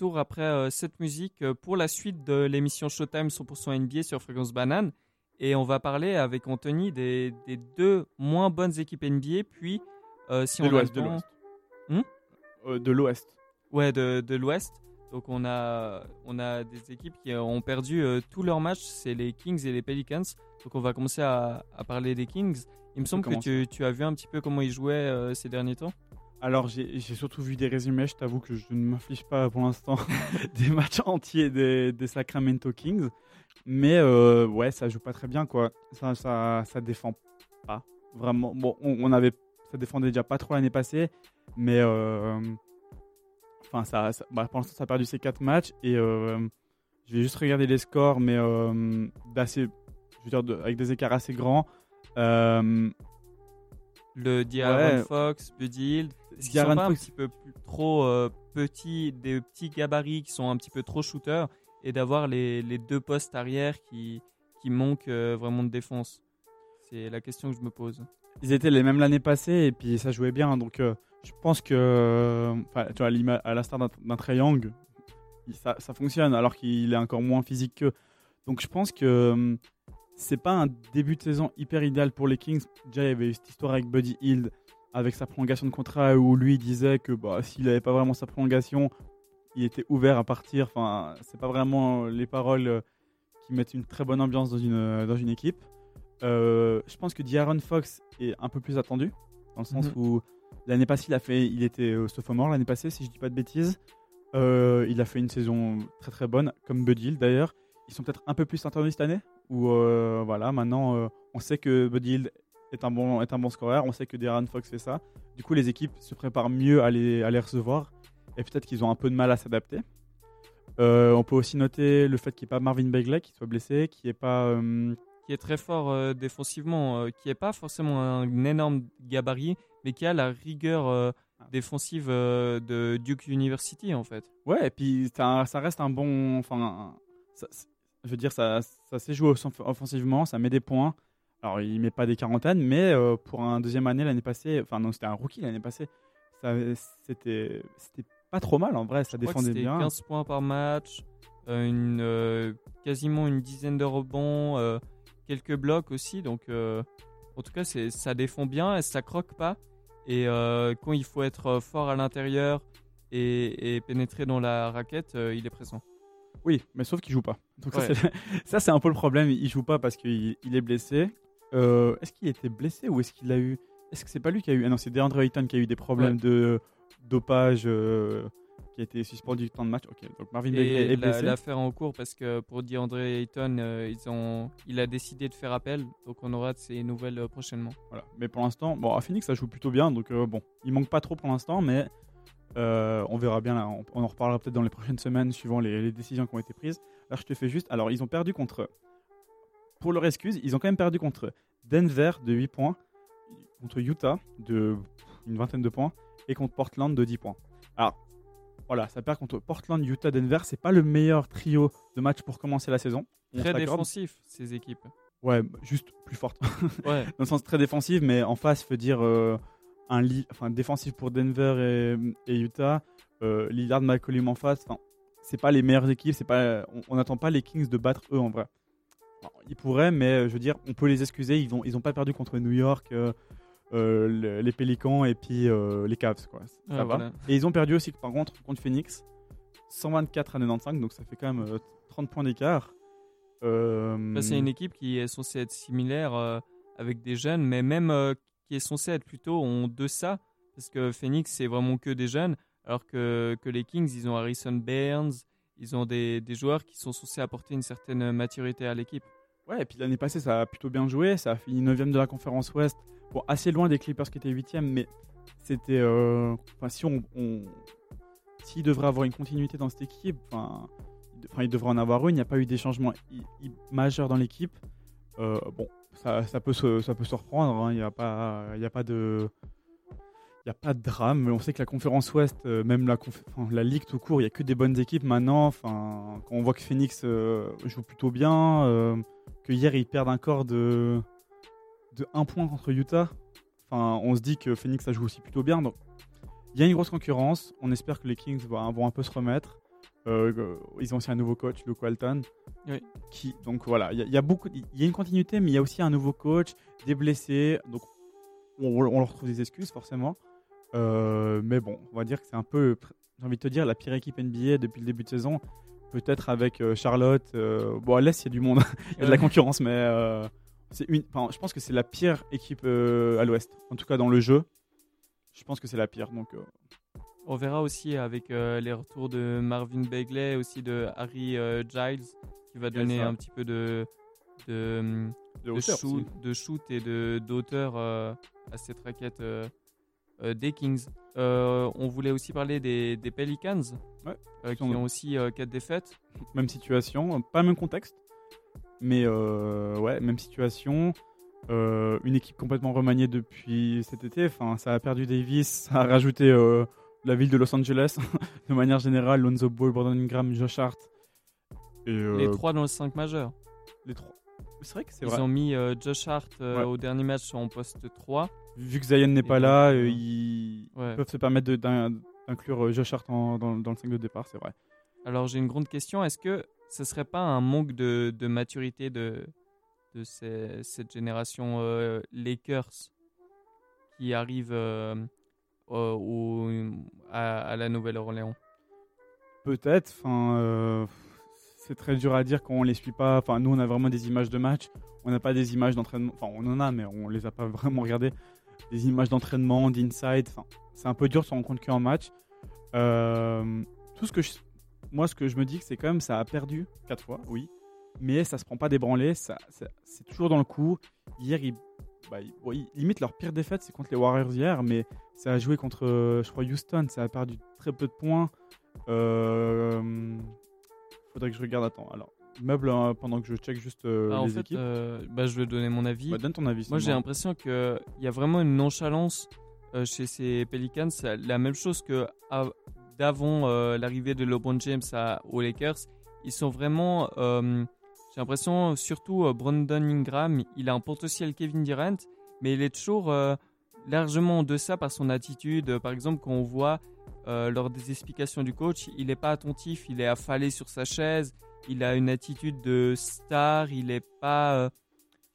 retour après euh, cette musique euh, pour la suite de l'émission Showtime 100% NBA sur Fréquence Banane. Et on va parler avec Anthony des, des deux moins bonnes équipes NBA, puis euh, si De on l'Ouest, de l'Ouest. Hmm Euh, de l'Ouest. Ouais, de, de l'Ouest. Donc on a, on a des équipes qui ont perdu tous leurs matchs, c'est les Kings et les Pelicans. Donc on va commencer à, à parler des Kings. Il me semble que tu, tu as vu un petit peu comment ils jouaient ces derniers temps. Alors, j'ai surtout vu des résumés. Je t'avoue que je ne m'inflige pas pour l'instant (laughs) des matchs entiers des, des Sacramento Kings. Mais euh, ouais, ça joue pas très bien, quoi. Ça, ça, ça défend pas. Vraiment. Bon, on, on avait, ça défendait déjà pas trop l'année passée. Mais euh, enfin, ça, ça- bah, pour l'instant, ça a perdu ses 4 matchs. Et euh, je vais juste regarder les scores, mais euh, d'assez, je veux dire, de- avec des écarts assez grands. Le Ouais. Fox, Buddy Hield, De'Aaron sont pas un petit peu plus trop euh, petits, des petits gabarits qui sont un petit peu trop shooters, et d'avoir les, les deux postes arrière qui, qui manquent euh, vraiment de défense C'est la question que je me pose. ils étaient les mêmes l'année passée et puis ça jouait bien. Donc euh, je pense que, enfin, tu vois, à l'instar d'un il- ça, ça fonctionne alors qu'il est encore moins physique qu'eux. Donc je pense que euh, c'est pas un début de saison hyper idéal pour les Kings. Déjà, il y avait eu cette histoire avec Buddy Hield avec sa prolongation de contrat où lui disait que bah, s'il n'avait pas vraiment sa prolongation, il était ouvert à partir. Enfin, c'est pas vraiment les paroles euh, qui mettent une très bonne ambiance dans une, euh, dans une équipe. Euh, je pense que D'Aaron Fox est un peu plus attendu, dans le sens Mhm. où l'année passée, il, a fait, il était sophomore l'année passée, si je dis pas de bêtises. Euh, il a fait une saison très très bonne, comme Buddy d'ailleurs. Ils sont peut-être un peu plus attendus cette année, où euh, voilà, maintenant on sait que Buddy est un bon, est un bon scoreur, on sait que D'Aaron Fox fait ça. Du coup, les équipes se préparent mieux à les, à les recevoir, et peut-être qu'ils ont un peu de mal à s'adapter. Euh, on peut aussi noter le fait qu'il n'y ait pas Marvin Bagley qui soit blessé, qui n'est pas euh, Qui est très fort euh, défensivement, qui n'est pas forcément un énorme gabarit, mais qui a la rigueur défensive de Duke University en fait. Ouais, et puis ça, ça reste un bon. Enfin, ça- je veux dire, ça, ça s'est joué off- offensivement, ça met des points. Alors, il met pas des quarantaines, mais euh, pour un deuxième année l'année passée, enfin, non, c'était un rookie l'année passée, c'était c'était pas trop mal en vrai, ça Je défendait bien. 15 points par match, euh, une, euh, quasiment une dizaine de rebonds, quelques blocs aussi. Donc, en tout cas, c'est, ça défend bien et ça croque pas. Et quand il faut être fort à l'intérieur et, et pénétrer dans la raquette, il est présent. Oui, mais sauf qu'il joue pas. Donc, ça, Ouais. c'est- (laughs) ça, c'est un peu le problème, il joue pas parce qu'il il est blessé. Euh, est-ce qu'il était blessé ou est-ce qu'il a eu? Est-ce que c'est pas lui qui a eu. Ah non, c'est DeAndre Ayton qui a eu des problèmes de dopage, euh, qui a été suspendu du temps de match. Ok, donc Marvin Bagley Et est blessé. l'affaire en cours parce que pour dire André Ayton, euh, ils ont, il a décidé de faire appel. Donc, on aura de ces nouvelles prochainement. Voilà. Mais pour l'instant, bon, à Phoenix, ça joue plutôt bien. Donc, bon, il manque pas trop pour l'instant, mais on verra bien. Là, on, on en reparlera peut-être dans les prochaines semaines, suivant les, les décisions qui ont été prises. Là, je te fais juste. Alors, ils ont perdu contre. Pour leur excuse, ils ont quand même perdu contre Denver de 8 points, contre Utah de une vingtaine de points, et contre Portland de 10 points. Alors, voilà, ça perd contre Portland, Utah, Denver. C'est pas le meilleur trio de match pour commencer la saison. On Très défensif, ces équipes. Ouais, juste plus forte (laughs) Ouais. dans le sens très défensif, mais en face, veux dire euh, un lit, enfin défensif pour Denver et, et Utah, euh, Lillard, McCollum en face. Enfin, c'est pas les meilleures équipes, c'est pas, on n'attend pas les Kings de battre eux en vrai. Ils pourraient, mais euh, je veux dire, on peut les excuser. Ils ont, ils ont pas perdu contre New York, euh, euh, le- les Pélicans et puis euh, les Cavs, quoi. Ça Ouais, va. voilà. Et ils ont perdu aussi, par contre, contre Phoenix, 124 à 95, donc ça fait quand même euh, 30 points d'écart. Euh, c'est une équipe qui est censée être similaire avec des jeunes, mais même qui est censée être plutôt en deçà, parce que Phoenix, c'est vraiment que des jeunes, alors que, que les Kings, ils ont Harrison Barnes, ils ont des, des joueurs qui sont censés apporter une certaine maturité à l'équipe. Ouais, et puis l'année passée, ça a plutôt bien joué. Ça a fini 9 de la conférence Ouest. Bon, assez loin des Clippers qui étaient 8 mais c'était. euh, Enfin, si on. on S'il devrait avoir une continuité dans cette équipe, enfin, enfin, il devrait en avoir une. Il n'y a pas eu des changements majeurs dans l'équipe. Euh, bon, ça, ça, peut se, ça peut se reprendre. hein. Il n'y a, pas- y a pas de. Il n'y a pas de drame, mais on sait que la conférence Ouest, euh, même la, conf- enfin, la Ligue tout court, il n'y a que des bonnes équipes maintenant. Enfin, quand on voit que Phoenix euh, joue plutôt bien, euh, que hier ils perdent encore de, de 1 point contre Utah, enfin, on se dit que Phoenix ça joue aussi plutôt bien. Donc, il y a une grosse concurrence. On espère que les Kings vont, vont un peu se remettre. Euh, ils ont aussi un nouveau coach, Luke Walton. Oui. Qui, donc voilà, il y, a- il y a beaucoup, il y a une continuité, mais il y a aussi un nouveau coach, des blessés. Donc on, on leur trouve des excuses forcément. Euh, mais bon, on va dire que c'est un peu, j'ai envie de te dire, la pire équipe NBA depuis le début de saison. Peut-être avec euh, Charlotte. euh, bon, à l'Est, il y a du monde, (laughs) il y a de la concurrence, mais euh, une. je pense que c'est la pire équipe à l'Ouest. En tout cas, dans le jeu, je pense que c'est la pire. Donc, On verra aussi avec les retours de Marvin Bagley, aussi de Harry Giles, qui va donner ça. un petit peu de, de, de de, hauteur shoot, de shoot et de d'auteur à cette raquette des Kings. Euh, on voulait aussi parler des, des Pelicans, Ouais. euh, qui ont aussi 4 défaites. Même situation, pas le même contexte, mais euh, ouais, même situation. Euh, une équipe complètement remaniée depuis cet été. Enfin, ça a perdu Davis, ça a rajouté euh, la ville de Los Angeles (laughs) de manière générale. Lonzo Ball, Brandon Ingram, Josh Hart. Et, euh, Les trois dans le 5 majeur. les trois. C'est vrai que c'est Ils vrai. ont mis euh, Josh Hart euh, Ouais. au dernier match en poste 3. Vu que Zion n'est pas là, euh, euh, ils Ouais. peuvent se permettre d'inclure euh, Josh Hart en- dans, dans le 5 de départ, c'est vrai. Alors j'ai une grande question. Est-ce que ce serait pas un manque de, de maturité de, de ces- cette génération euh, Lakers qui arrive euh, au- à, à la Nouvelle-Orléans? Peut-être. Enfin, c'est très dur à dire quand on les suit pas. Enfin, nous, on a vraiment des images de match. On n'a pas des images d'entraînement. Enfin, on en a, mais on les a pas (laughs) vraiment regardées. Des images d'entraînement, d'inside. Enfin, c'est un peu dur de se rendre compte qu'en match. Euh, tout ce que moi, ce que je me dis, c'est quand même ça a perdu quatre fois, oui. Mais ça se prend pas débranlé. Ça, c'est toujours dans le coup. Hier, ils, bah, limite leur pire défaite, c'est contre les Warriors hier, mais ça a joué contre, euh, je crois, Houston. Ça a perdu très peu de points. Euh, faudrait que je regarde. Attends, alors, meuble hein, pendant que je check juste euh, Ah, En les fait, équipes. euh, bah, je vais donner mon avis. Bah, donne ton avis. Moi, j'ai l'impression qu'il y a vraiment une nonchalance euh, chez ces Pelicans. C'est la même chose que av- d'avant euh, l'arrivée de LeBron James à, aux Lakers. Ils sont vraiment. euh, j'ai l'impression, surtout euh, Brandon Ingram, il a un potentiel Kevin Durant, mais il est toujours euh, largement en deçà par son attitude. Par exemple, quand on voit euh, lors des explications du coach, il n'est pas attentif, il est affalé sur sa chaise, il a une attitude de star, il n'est pas. euh,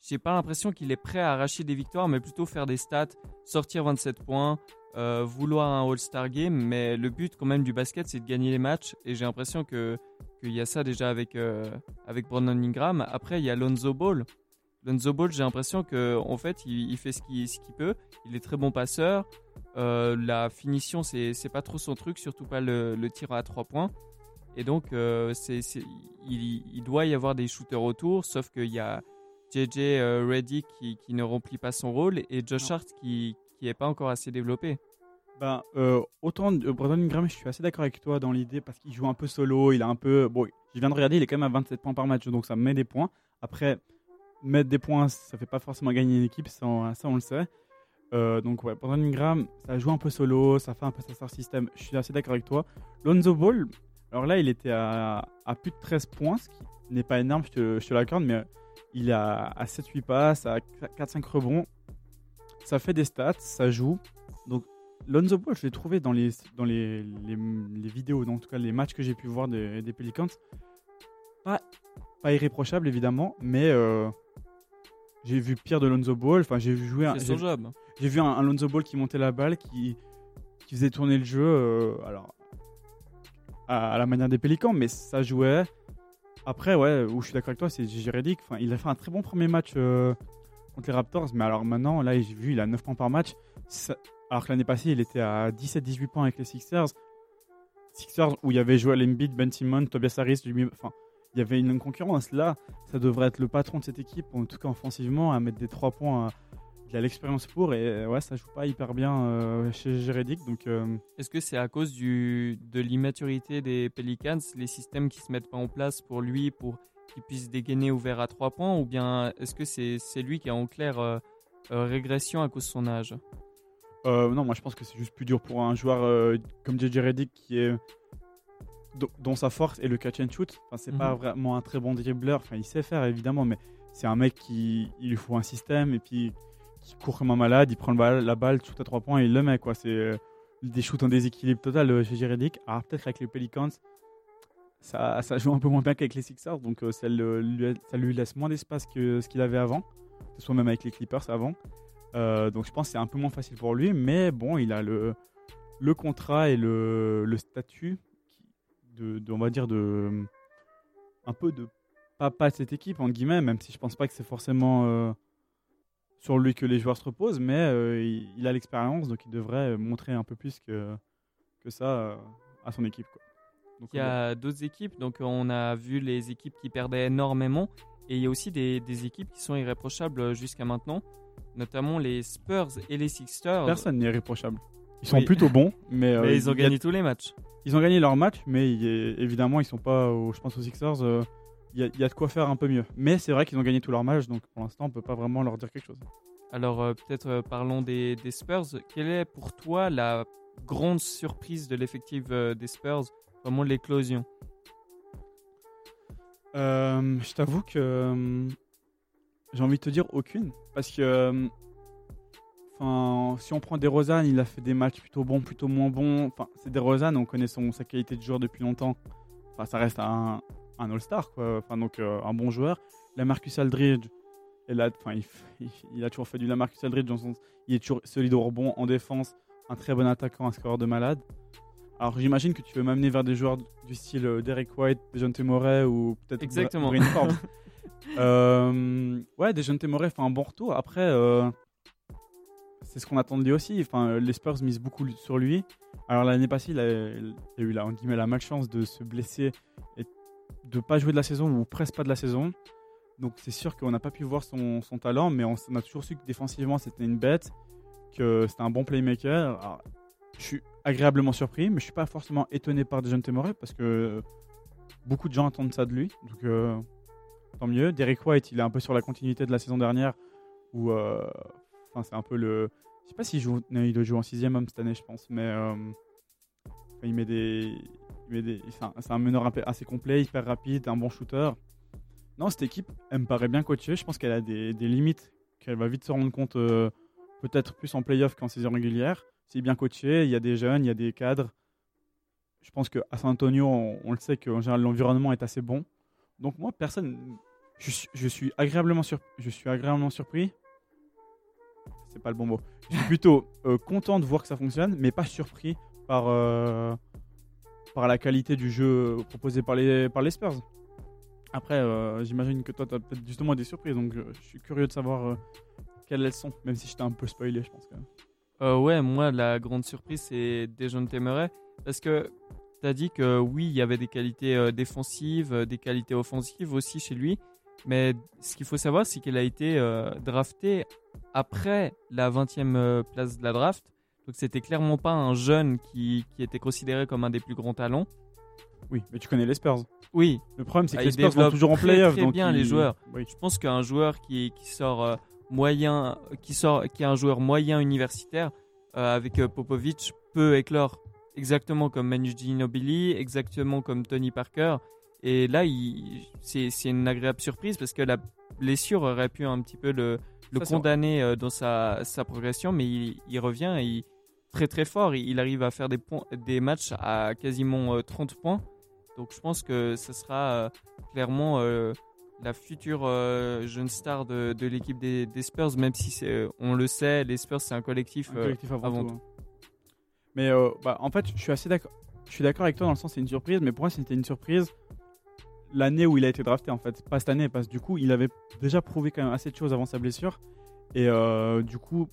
j'ai pas l'impression qu'il est prêt à arracher des victoires, mais plutôt faire des stats, sortir 27 points, euh, vouloir un All-Star Game. Mais le but quand même du basket, c'est de gagner les matchs. Et j'ai l'impression que qu'il y a ça déjà avec euh, avec Brandon Ingram. Après, il y a Lonzo Ball. Lonzo Ball, j'ai l'impression que en fait, il, fait ce qu'il peut. Il est très bon passeur. Euh, la finition, c'est pas trop son truc, surtout pas le, le tir à trois points. Et donc, euh, c'est c'est- il, il doit y avoir des shooters autour, sauf qu'il y a JJ euh, Reddick qui, qui ne remplit pas son rôle et Josh Hart qui qui est pas encore assez développé. Ben, euh, autant de- Brandon Ingram, je suis assez d'accord avec toi dans l'idée parce qu'il joue un peu solo, il a un peu. Bon, je viens de regarder, il est quand même à 27 points par match, donc ça me met des points. Après, mettre des points, ça fait pas forcément gagner une équipe, ça, on- ça on le sait. Euh, donc ouais, Brandon Ingram, ça joue un peu solo, ça fait un peu sa star system. Je suis assez d'accord avec toi. Lonzo Ball, alors là, il était à, à plus de 13 points, ce qui n'est pas énorme, je te, je te l'accorde, mais il est à, à 7-8 passes, à 4-5 rebonds. Ça fait des stats, ça joue. Donc Lonzo Ball, je l'ai trouvé dans les, dans les, les, les vidéos, donc, en tout cas les matchs que j'ai pu voir des, des Pelicans. Pas, pas irréprochable évidemment, mais euh, j'ai vu pire de Lonzo Ball. Enfin, j'ai vu jouer un, j'ai, vu un, un Lonzo Ball qui montait la balle, qui, qui faisait tourner le jeu, euh, alors à, la manière des Pélicans, mais ça jouait. Après, ouais, où je suis d'accord avec toi, c'est J.J. Redick. Enfin, il a fait un très bon premier match euh, contre les Raptors, mais alors maintenant, là, j'ai vu, il a 9 points par match. Alors que l'année passée, il était à 17-18 points avec les Sixers. Sixers où il y avait Joel Embiid, Ben Simmons, Tobias Harris, enfin, il y avait une concurrence. Là, ça devrait être le patron de cette équipe, en tout cas offensivement, à mettre des 3 points. Il a l'expérience pour et euh, ouais, ça joue pas hyper bien euh, chez Jéredic. Donc, euh, Est-ce que c'est à cause du, de l'immaturité des Pelicans, les systèmes qui se mettent pas en place pour lui, pour qu'il puisse dégainer ouvert à 3 points, ou bien est-ce que c'est c'est lui qui est en clair régression à cause de son âge? Euh, non, moi je pense que c'est juste plus dur pour un joueur euh, comme JJ Redick qui est dont- dont sa force est le catch and shoot. Enfin, c'est pas Mhm. vraiment un très bon dribbleur. Enfin, il sait faire évidemment, mais c'est un mec qui il lui faut un système et puis qui court comme un malade. Il prend le balle- la balle, shoot à trois points et il le met quoi. C'est des shoots en déséquilibre total euh, chez Jeridic. Alors peut-être avec les Pelicans, ça, joue un peu moins bien qu'avec les Sixers, donc euh, ça, lui, laisse moins d'espace que ce qu'il avait avant, ce soit même avec les Clippers avant. Euh, donc je pense que c'est un peu moins facile pour lui, mais bon, il a le, contrat et le, statut de, on va dire, un peu de papa de cette équipe, en guillemets, même si je pense pas que c'est forcément euh, sur lui que les joueurs se reposent, mais euh, il, il a l'expérience, donc il devrait montrer un peu plus que, que ça euh, à son équipe. Quoi. Donc, Il y a d'autres équipes, donc on a vu les équipes qui perdaient énormément, et il y a aussi des, des équipes qui sont irréprochables jusqu'à maintenant, notamment les Spurs et les Sixers. personne n'est irréprochable. Ils sont Oui. plutôt bons, (laughs) mais, euh, ils ont a- gagné tous les matchs. ils ont gagné leur match, mais il est- évidemment, ils sont pas, au- je pense aux Sixers, euh, y, a- il y a de quoi faire un peu mieux. Mais c'est vrai qu'ils ont gagné tous leurs matchs, donc pour l'instant, on peut pas vraiment leur dire quelque chose. Alors euh, peut-être euh, parlons des, des Spurs. Quelle est pour toi la grande surprise de l'effectif euh, des Spurs? Vraiment l'éclosion. Je t'avoue que j'ai envie de te dire aucune. Parce que enfin, si on prend des Rosanne, il a fait des matchs plutôt bons, plutôt moins bons. Enfin, c'est des Rosanne, on connaît son, sa qualité de joueur depuis longtemps. Enfin, ça reste un, un All-Star, quoi. Enfin, donc euh, un bon joueur. La Marcus Aldridge, elle a, enfin, il, a toujours fait du la Marcus Aldridge dans son- il est toujours solide au rebond, en défense, un très bon attaquant, un scoreur de malade. Alors j'imagine que tu veux m'amener vers des joueurs du style euh, Derek White, Dejounte Murray ou peut-être Exactement. Bryn Forbes. (laughs) Euh, ouais, Dejounte Murray fait un bon retour. Après, euh, c'est ce qu'on attend de lui aussi. Enfin, les Spurs misent beaucoup sur lui. Alors l'année passée, il a, il a eu la, on la malchance de se blesser et de pas jouer de la saison ou presque pas de la saison. Donc c'est sûr qu'on n'a pas pu voir son, talent, mais on, a toujours su que défensivement c'était une bête, que c'était un bon playmaker. Je suis agréablement surpris, mais je suis pas forcément étonné par Dejounte Murray parce que beaucoup de gens attendent ça de lui. Donc euh, tant mieux. Derek White, il est un peu sur la continuité de la saison dernière où euh, enfin, c'est un peu le. Je sais pas s'il joue. il doit jouer en sixième homme cette année, je pense. Mais euh, il met des. C'est un, meneur assez complet, hyper rapide, un bon shooter. Non, cette équipe, elle me paraît bien coachée. Je pense qu'elle a des, des limites qu'elle va vite se rendre compte, euh, peut-être plus en playoff qu'en saison régulière. C'est bien coaché, il y a des jeunes, il y a des cadres. Je pense qu'à San Antonio, on, on le sait qu'en général, l'environnement est assez bon. Donc moi, personne, je, suis- agréablement je suis agréablement surpris. C'est pas le bon mot. Je suis plutôt euh, content de voir que ça fonctionne, mais pas surpris par euh, par la qualité du jeu proposé par les par les Spurs. Après, euh, j'imagine que toi, tu as peut-être justement des surprises, donc euh, je suis curieux de savoir euh, quelles elles sont, même si j'étais un peu spoilé, je pense quand même. Ouais, moi, la grande surprise, c'est Dejounte Murray. Parce que tu as dit que oui, il y avait des qualités défensives, des qualités offensives aussi chez lui. Mais ce qu'il faut savoir, c'est qu'il a été euh, drafté après la 20e euh, place de la draft. Donc, c'était clairement pas un jeune qui, qui était considéré comme un des plus grands talents. Oui, mais tu connais les Spurs. Oui, Le problème, c'est que Ah, les Spurs développe toujours en très, playoff. très donc bien ils- les joueurs. Oui. je pense qu'un joueur qui, qui sort euh, moyen, qui sort, qui est un joueur moyen universitaire euh, avec euh, Popovic peut éclore exactement comme Manu Ginobili, exactement comme Tony Parker. Et là, c'est c'est une agréable surprise parce que la blessure aurait pu un petit peu le, le condamner euh, dans sa, sa progression, mais il, il revient et il- très très fort. Il, arrive à faire des, points, des matchs à quasiment euh, 30 points. Donc je pense que ce sera euh, clairement euh, la future euh, jeune star de, de l'équipe des, des Spurs, même si on le sait, les Spurs c'est un collectif. Un euh, collectif avant, avant tout. hein. Mais euh, bah, en fait, je suis assez d'accord. Je suis d'accord avec toi dans le sens c'est une surprise, mais pour moi c'était une surprise l'année où il a été drafté en fait, pas cette année, parce que du coup il avait déjà prouvé quand même assez de choses avant sa blessure, et euh, du coup,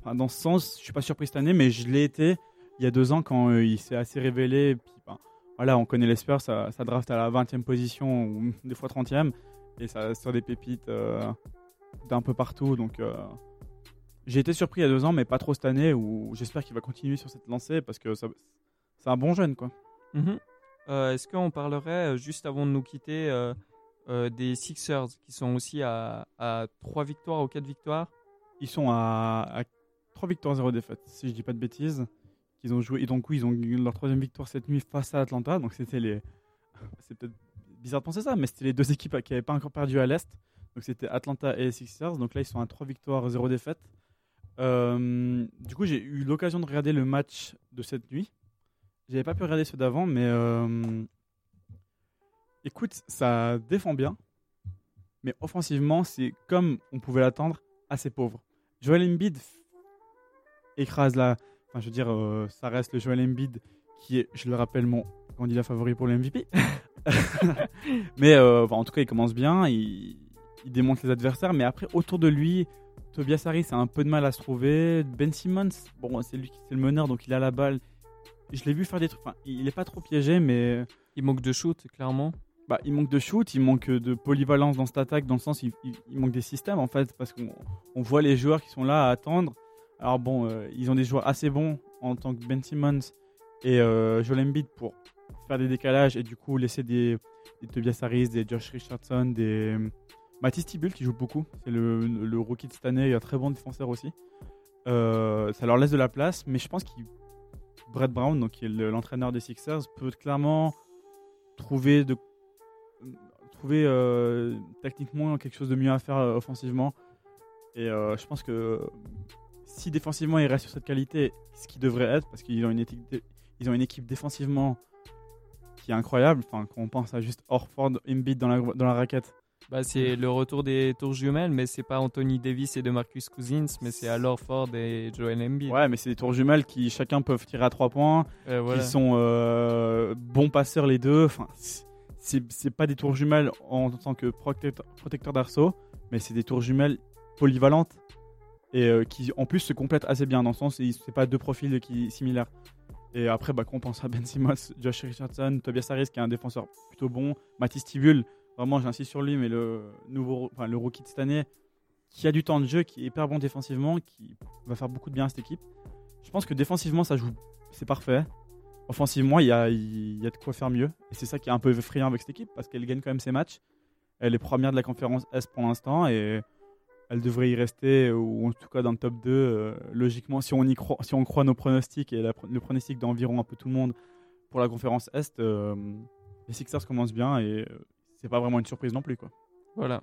enfin, dans ce sens, je suis pas surpris cette année, mais je l'ai été il y a deux ans quand euh, il s'est assez révélé. Puis, ben, voilà, on connaît les Spurs, ça, ça draft à la 20e position ou (laughs) des fois 30e, et ça sur des pépites euh, d'un peu partout, donc. euh, j'ai été surpris il y a deux ans, mais pas trop cette année, où j'espère qu'il va continuer sur cette lancée parce que c'est un bon jeune, quoi. Mhm. Euh, Est-ce qu'on parlerait, juste avant de nous quitter, des Sixers qui sont aussi à, à 3 victoires ou 4 victoires? Ils sont à, à 3 victoires, 0 défaites, si je dis pas de bêtises. Ils ont joué, et donc oui, ils ont eu leur troisième victoire cette nuit face à Atlanta, donc c'était les. (laughs) C'est peut-être bizarre de penser ça, mais c'était les deux équipes qui n'avaient pas encore perdu à l'Est. Donc c'était Atlanta et Sixers, donc là ils sont à 3 victoires, 0 défaites. Euh, du coup, j'ai eu l'occasion de regarder le match de cette nuit. J'avais pas pu regarder ceux d'avant, mais euh, écoute, ça défend bien. Mais offensivement, c'est comme on pouvait l'attendre, assez pauvre. Joel Embiid écrase la. Enfin, je veux dire, euh, ça reste le Joel Embiid qui est, je le rappelle, mon candidat favori pour le MVP. (laughs) mais euh, enfin, en tout cas, il commence bien, il, il démonte les adversaires, mais après, autour de lui, Tobias Harris a un peu de mal à se trouver. Ben Simmons, bon, c'est lui qui c'est le meneur, donc il a la balle. Je l'ai vu faire des trucs. Enfin, il est pas trop piégé, mais Il manque de shoot, clairement. bah, il manque de shoot, il manque de polyvalence dans cette attaque, dans le sens il, il- il manque des systèmes en fait, parce qu'on on voit les joueurs qui sont là à attendre. Alors bon, euh, ils ont des joueurs assez bons en tant que Ben Simmons et euh, Joel pour faire des décalages et du coup laisser des, des Tobias Harris, des Josh Richardson, des Matisse Tibul qui joue beaucoup. C'est le, rookie de cette année, un très bon défenseur aussi. Euh, ça leur laisse de la place, mais je pense qu'il Brett Brown, donc qui est le- l'entraîneur des Sixers, peut clairement trouver euh, techniquement quelque chose de mieux à faire euh, offensivement. Et euh, je pense que si défensivement il reste sur cette qualité, ce qui devrait être, parce qu'ils ont une équipe, ils ont une équipe défensivement qui est incroyable. Enfin, quand on pense à juste Orford, Embiid dans la, dans la raquette. Bah, c'est le retour des tours jumelles, mais c'est pas Anthony Davis et de Marcus Cousins, mais c'est alors Ford et Joel Embiid. Ouais, mais c'est des tours jumelles qui chacun peuvent tirer à 3 points, Euh, voilà. qui sont euh, bons passeurs les deux. Enfin, c'est c'est pas des tours jumelles en tant que protecteur, protecteur d'arceau, mais c'est des tours jumelles polyvalentes et euh, qui en plus se complètent assez bien dans le sens c'est pas deux profils qui similaires. Et après, bah, quand on pense à Ben Simmons, (laughs) Josh Richardson, Tobias Harris qui est un défenseur plutôt bon, Mathis Tibul, vraiment j'insiste sur lui, mais le nouveau, enfin, le rookie de cette année qui a du temps de jeu, qui est hyper bon défensivement, qui va faire beaucoup de bien à cette équipe. Je pense que défensivement ça joue, c'est parfait. Offensivement, il y a, y a de quoi faire mieux. Et c'est ça qui est un peu effrayant avec cette équipe parce qu'elle gagne quand même ses matchs. Elle est première de la conférence S pour l'instant et elle devrait y rester, ou en tout cas dans le top 2. euh, logiquement, si on, y croit, si on croit nos pronostics et la- le pronostic d'environ un peu tout le monde pour la conférence Est, euh, les Sixers commencent bien et euh, c'est pas vraiment une surprise non plus. Quoi. Voilà.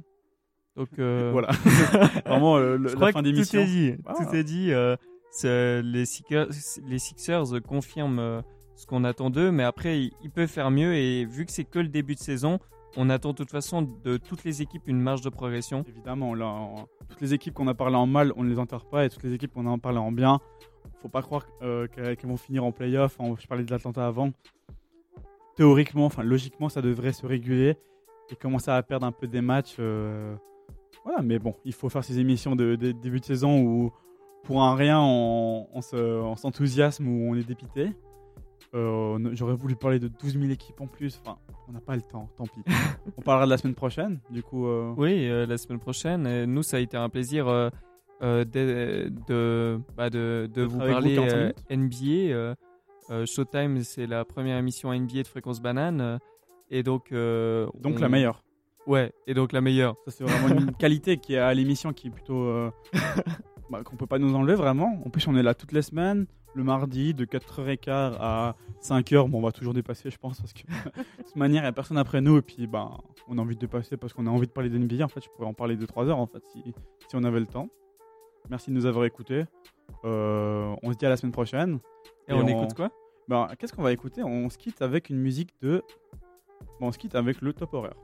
Donc, euh, Voilà. (laughs) vraiment le- Je la crois fin d'émission. tout est dit. Ah. Tout est dit. les, Sixers, les Sixers confirment ce qu'on attend d'eux, mais après, ils, ils peuvent faire mieux. Et vu que c'est que le début de saison, on attend de toute façon de toutes les équipes une marge de progression. Évidemment, toutes les équipes qu'on a parlé en mal, on ne les enterre pas, et toutes les équipes qu'on a en parlé en bien, faut pas croire euh, qu'elles qu'elles vont finir en playoff. En- Je parlais de l'Atlanta avant. Théoriquement, enfin logiquement, ça devrait se réguler et commencer à perdre un peu des matchs. euh, Voilà, mais bon, il faut faire ces émissions de, début de saison où pour un rien on s'enthousiasme ou on est dépité. Euh, J'aurais voulu parler de 12 000 équipes en plus. Enfin, on n'a pas le temps, tant pis. (laughs) on parlera de la semaine prochaine. Du coup, euh, Oui, euh, la semaine prochaine. Et nous, ça a été un plaisir de, de, bah, de, vous vous parler 45 minutes. NBA. Showtime, c'est la première émission NBA de Fréquence Banane. Et donc, donc on- la meilleure. Ouais, et donc la meilleure. Ça, c'est vraiment une (laughs) qualité qui est à l'émission qui est plutôt. (laughs) bah, qu'on peut pas nous enlever vraiment. En plus, on est là toutes les semaines, le mardi, de 4h15 à 5h. Bon, on va toujours dépasser, je pense, parce que (laughs) de toute manière, il n'y a personne après nous. Et puis, bah, on a envie de dépasser parce qu'on a envie de parler d'NBA. En fait, je pourrais en parler de 3 heures, en fait, si, si on avait le temps. Merci de nous avoir écoutés. Euh, on se dit à la semaine prochaine. Et, Et on, on- écoute quoi? Bah, Qu'est-ce qu'on va écouter? On se quitte avec une musique de. Bon, on se quitte avec le top horaire.